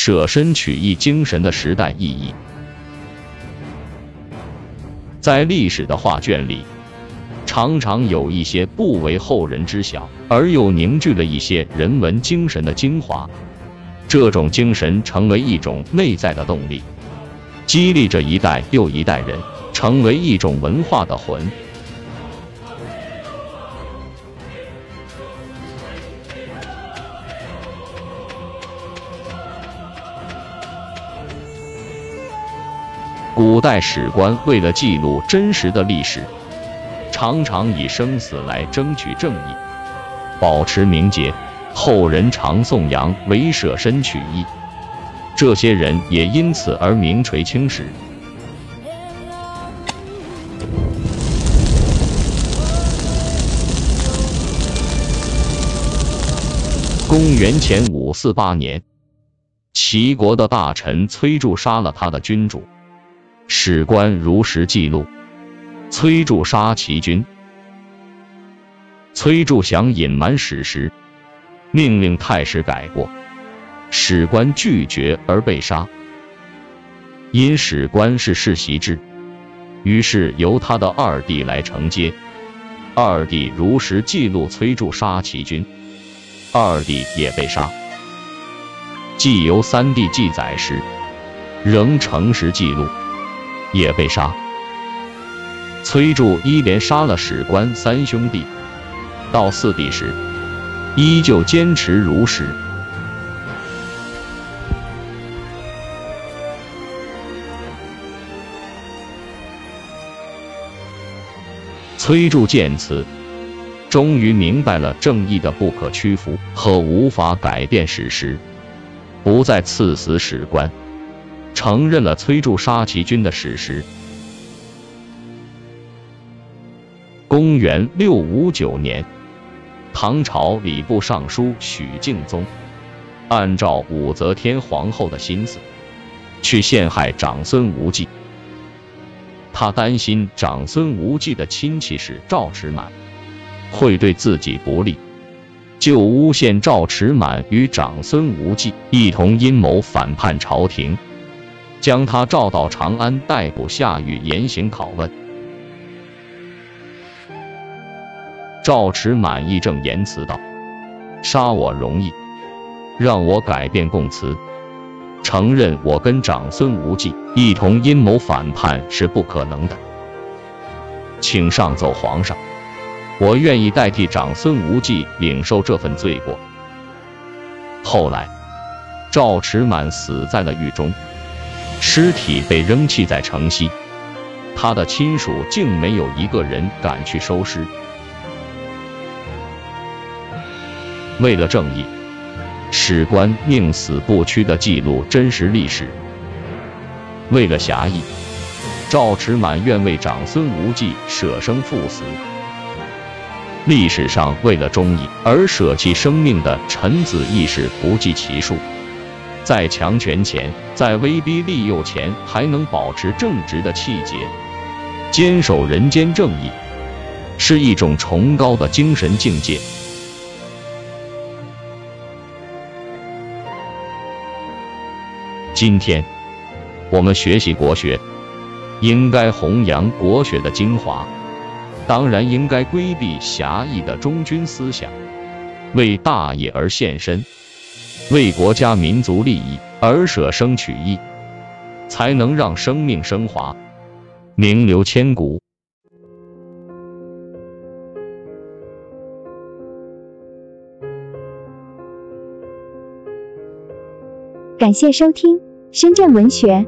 舍身取义精神的时代意义。在历史的画卷里，常常有一些不为后人知晓，而又凝聚了一些人文精神的精华。这种精神成为一种内在的动力，激励着一代又一代人，成为一种文化的魂。古代史官为了记录真实的历史，常常以生死来争取正义，保持名节。后人常颂扬为舍身取义，这些人也因此而名垂青史。公元前五四八年，齐国的大臣崔杼杀了他的君主。史官如实记录，崔杼杀齐军。崔杼想隐瞒史实，命令太史改过，史官拒绝而被杀。因史官是世袭制，于是由他的二弟来承接。二弟如实记录崔杼杀齐军，二弟也被杀。既由三弟记载时，仍诚实记录。也被杀。崔杼一连杀了史官三兄弟，到四弟时，依旧坚持如实。崔杼见此，终于明白了正义的不可屈服和无法改变史实，不再赐死史官。承认了崔杼杀齐军的史实。公元六五九年，唐朝礼部尚书许敬宗按照武则天皇后的心思，去陷害长孙无忌。他担心长孙无忌的亲戚是赵持满，会对自己不利，就诬陷赵持满与长孙无忌一同阴谋反叛朝廷。将他召到长安逮捕下狱严刑拷问。赵持满义正言辞道：“杀我容易，让我改变供词，承认我跟长孙无忌一同阴谋反叛是不可能的。请上奏皇上，我愿意代替长孙无忌领受这份罪过。”后来，赵持满死在了狱中。尸体被扔弃在城西，他的亲属竟没有一个人敢去收尸。为了正义，史官宁死不屈的记录真实历史；为了侠义，赵持满愿为长孙无忌舍生赴死。历史上为了忠义而舍弃生命的臣子义士不计其数。在强权前，在威逼利诱前，还能保持正直的气节，坚守人间正义，是一种崇高的精神境界。今天，我们学习国学，应该弘扬国学的精华，当然应该规避狭义的忠君思想，为大义而献身。为国家民族利益而舍生取义，才能让生命升华，名留千古。感谢收听深圳文学。